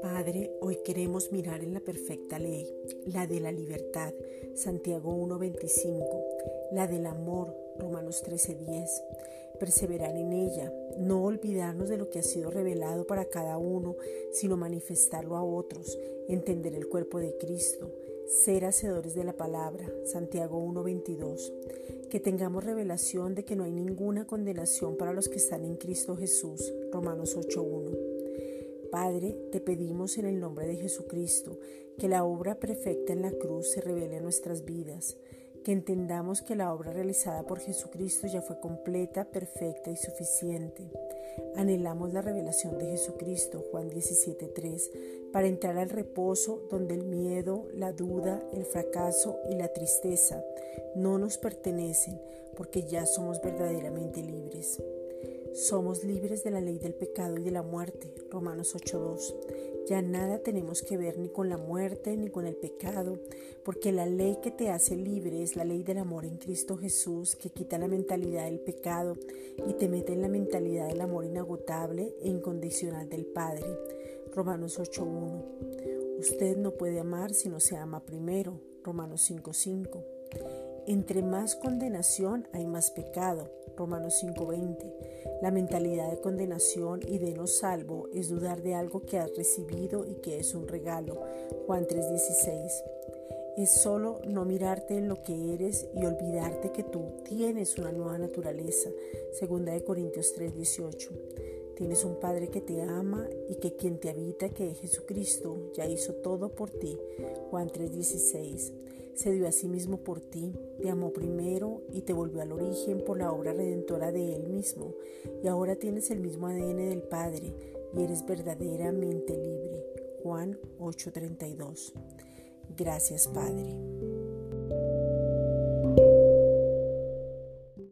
Padre, hoy queremos mirar en la perfecta ley, la de la libertad, Santiago 1.25, la del amor, Romanos 13.10. Perseverar en ella, no olvidarnos de lo que ha sido revelado para cada uno, sino manifestarlo a otros, entender el cuerpo de Cristo, ser hacedores de la palabra, Santiago 1.22. Que tengamos revelación de que no hay ninguna condenación para los que están en Cristo Jesús, Romanos 8.1. Padre, te pedimos en el nombre de Jesucristo que la obra perfecta en la cruz se revele en nuestras vidas que entendamos que la obra realizada por Jesucristo ya fue completa, perfecta y suficiente. Anhelamos la revelación de Jesucristo, Juan 17.3, para entrar al reposo donde el miedo, la duda, el fracaso y la tristeza no nos pertenecen porque ya somos verdaderamente libres. Somos libres de la ley del pecado y de la muerte, Romanos 8.2. Ya nada tenemos que ver ni con la muerte ni con el pecado, porque la ley que te hace libre es la ley del amor en Cristo Jesús, que quita la mentalidad del pecado y te mete en la mentalidad del amor inagotable e incondicional del Padre, Romanos 8.1. Usted no puede amar si no se ama primero, Romanos 5.5. Entre más condenación hay más pecado. Romanos 5:20. La mentalidad de condenación y de no salvo es dudar de algo que has recibido y que es un regalo. Juan 3:16. Es solo no mirarte en lo que eres y olvidarte que tú tienes una nueva naturaleza. Segunda de Corintios 3:18. Tienes un Padre que te ama y que quien te habita, que es Jesucristo, ya hizo todo por ti. Juan 3:16 se dio a sí mismo por ti, te amó primero y te volvió al origen por la obra redentora de Él mismo, y ahora tienes el mismo ADN del Padre y eres verdaderamente libre. Juan 8:32. Gracias Padre.